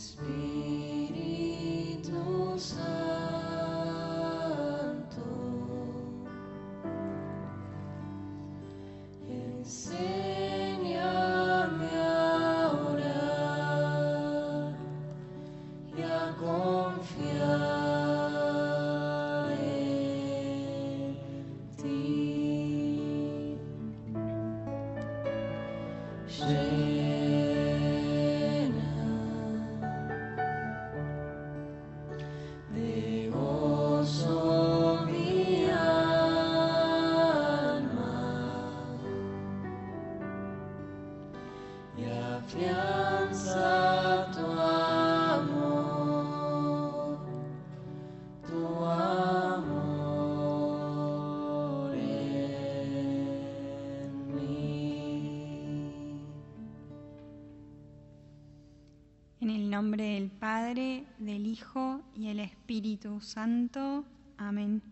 Espíritu nombre del Padre, del Hijo y el Espíritu Santo. Amén.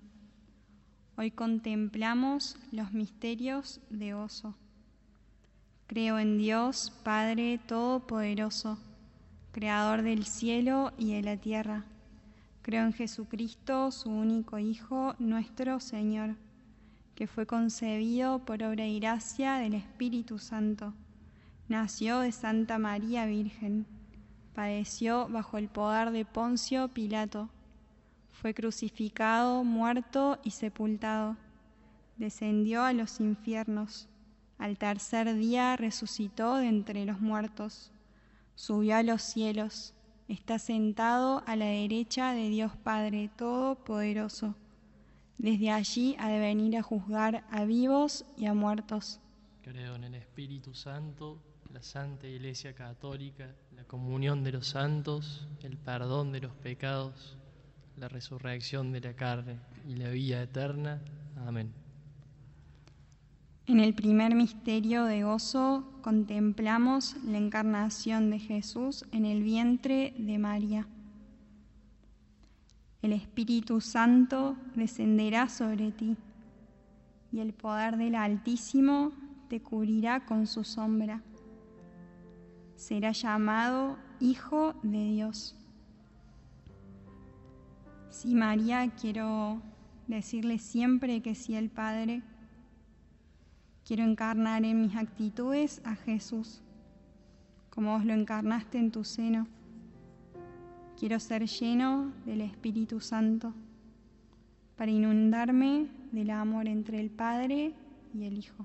Hoy contemplamos los misterios de gozo. Creo en Dios, Padre Todopoderoso, Creador del cielo y de la tierra. Creo en Jesucristo, su único Hijo, nuestro Señor, que fue concebido por obra y gracia del Espíritu Santo. Nació de Santa María Virgen padeció bajo el poder de Poncio Pilato, fue crucificado, muerto y sepultado, descendió a los infiernos, al tercer día resucitó de entre los muertos, subió a los cielos, está sentado a la derecha de Dios Padre Todopoderoso. Desde allí ha de venir a juzgar a vivos y a muertos. Creo en el Espíritu Santo, la Santa Iglesia Católica, la comunión de los santos, el perdón de los pecados, la resurrección de la carne y la vida eterna. Amén. En el primer misterio de gozo contemplamos la encarnación de Jesús en el vientre de María. El Espíritu Santo descenderá sobre ti y el poder del Altísimo te cubrirá con su sombra. Será llamado Hijo de Dios. Sí, María, quiero decirle siempre que sí al Padre. Quiero encarnar en mis actitudes a Jesús, como vos lo encarnaste en tu seno. Quiero ser lleno del Espíritu Santo para inundarme del amor entre el Padre y el Hijo.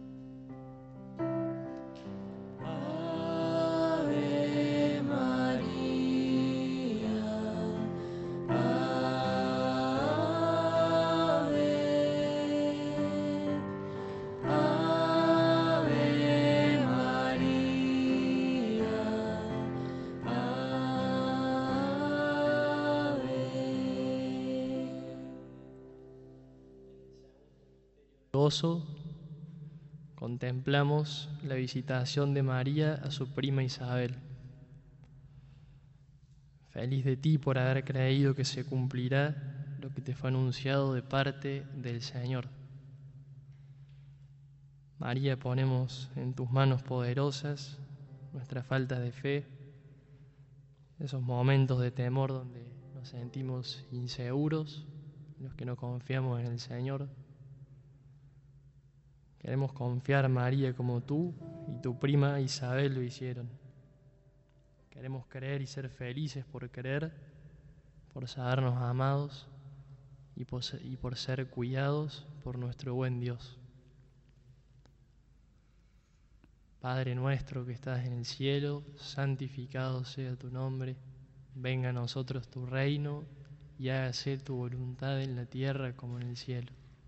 Contemplamos la visitación de María a su prima Isabel. Feliz de ti por haber creído que se cumplirá lo que te fue anunciado de parte del Señor. María, ponemos en tus manos poderosas nuestra falta de fe, esos momentos de temor donde nos sentimos inseguros, los que no confiamos en el Señor. Queremos confiar, María, como tú y tu prima Isabel lo hicieron. Queremos creer y ser felices por creer, por sabernos amados y por, se- y por ser cuidados por nuestro buen Dios. Padre nuestro que estás en el cielo, santificado sea tu nombre, venga a nosotros tu reino y hágase tu voluntad en la tierra como en el cielo.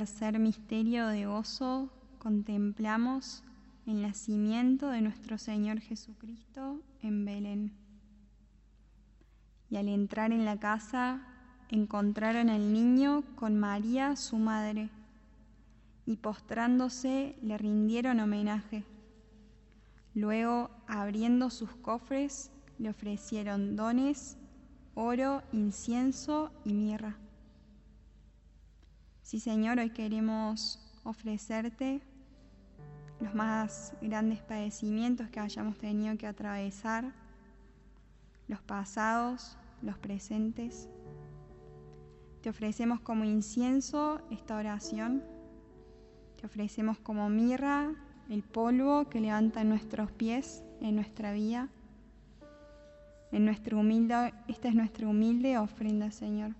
Tercer misterio de gozo contemplamos el nacimiento de nuestro Señor Jesucristo en Belén. Y al entrar en la casa encontraron al niño con María, su madre, y postrándose le rindieron homenaje. Luego, abriendo sus cofres, le ofrecieron dones, oro, incienso y mirra. Sí, Señor, hoy queremos ofrecerte los más grandes padecimientos que hayamos tenido que atravesar, los pasados, los presentes. Te ofrecemos como incienso esta oración. Te ofrecemos como mirra el polvo que levanta nuestros pies en nuestra vida. En nuestra humilde, esta es nuestra humilde ofrenda, Señor.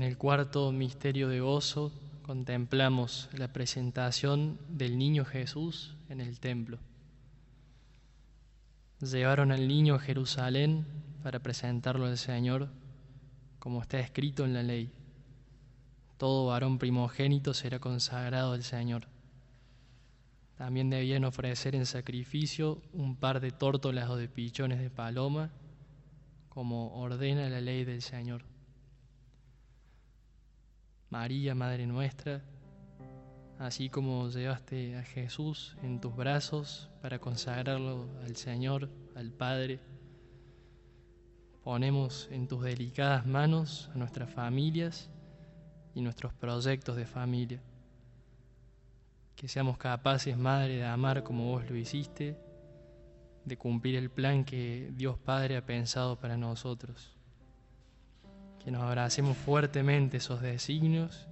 En el cuarto misterio de gozo contemplamos la presentación del niño Jesús en el templo. Llevaron al niño a Jerusalén para presentarlo al Señor, como está escrito en la ley. Todo varón primogénito será consagrado al Señor. También debían ofrecer en sacrificio un par de tórtolas o de pichones de paloma, como ordena la ley del Señor. María, Madre nuestra, así como llevaste a Jesús en tus brazos para consagrarlo al Señor, al Padre, ponemos en tus delicadas manos a nuestras familias y nuestros proyectos de familia. Que seamos capaces, Madre, de amar como vos lo hiciste, de cumplir el plan que Dios Padre ha pensado para nosotros. Que nos abracemos fuertemente esos designios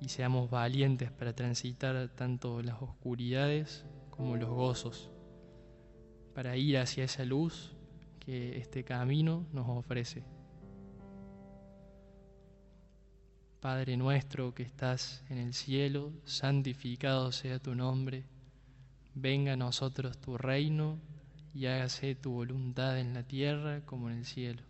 y seamos valientes para transitar tanto las oscuridades como los gozos, para ir hacia esa luz que este camino nos ofrece. Padre nuestro que estás en el cielo, santificado sea tu nombre, venga a nosotros tu reino y hágase tu voluntad en la tierra como en el cielo.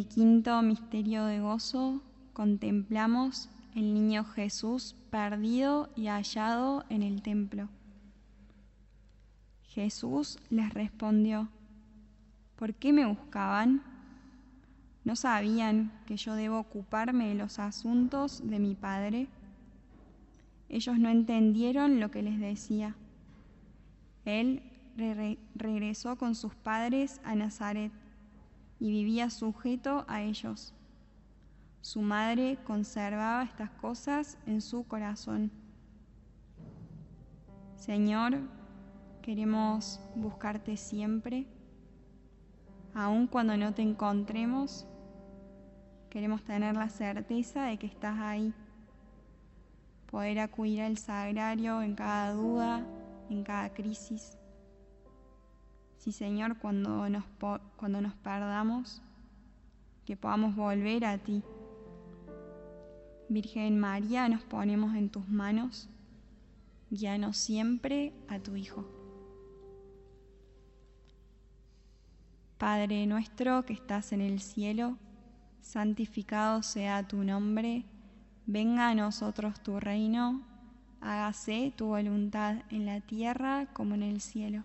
El quinto misterio de gozo contemplamos el niño Jesús perdido y hallado en el templo. Jesús les respondió, ¿por qué me buscaban? ¿No sabían que yo debo ocuparme de los asuntos de mi Padre? Ellos no entendieron lo que les decía. Él re regresó con sus padres a Nazaret y vivía sujeto a ellos. Su madre conservaba estas cosas en su corazón. Señor, queremos buscarte siempre, aun cuando no te encontremos, queremos tener la certeza de que estás ahí, poder acudir al sagrario en cada duda, en cada crisis. Sí, Señor, cuando nos, cuando nos perdamos, que podamos volver a ti. Virgen María, nos ponemos en tus manos, guíanos siempre a tu Hijo. Padre nuestro que estás en el cielo, santificado sea tu nombre, venga a nosotros tu reino, hágase tu voluntad en la tierra como en el cielo.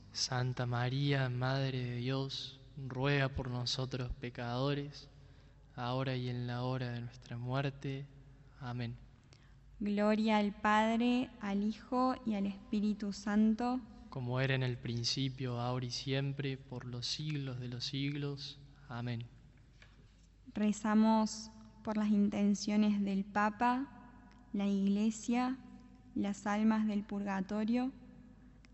Santa María, Madre de Dios, ruega por nosotros pecadores, ahora y en la hora de nuestra muerte. Amén. Gloria al Padre, al Hijo y al Espíritu Santo, como era en el principio, ahora y siempre, por los siglos de los siglos. Amén. Rezamos por las intenciones del Papa, la Iglesia, las almas del purgatorio,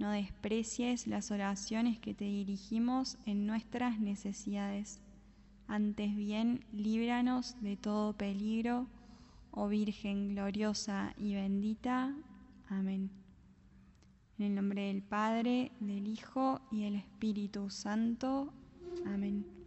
No desprecies las oraciones que te dirigimos en nuestras necesidades. Antes bien, líbranos de todo peligro oh Virgen gloriosa y bendita. Amén. En el nombre del Padre, del Hijo y del Espíritu Santo. Amén.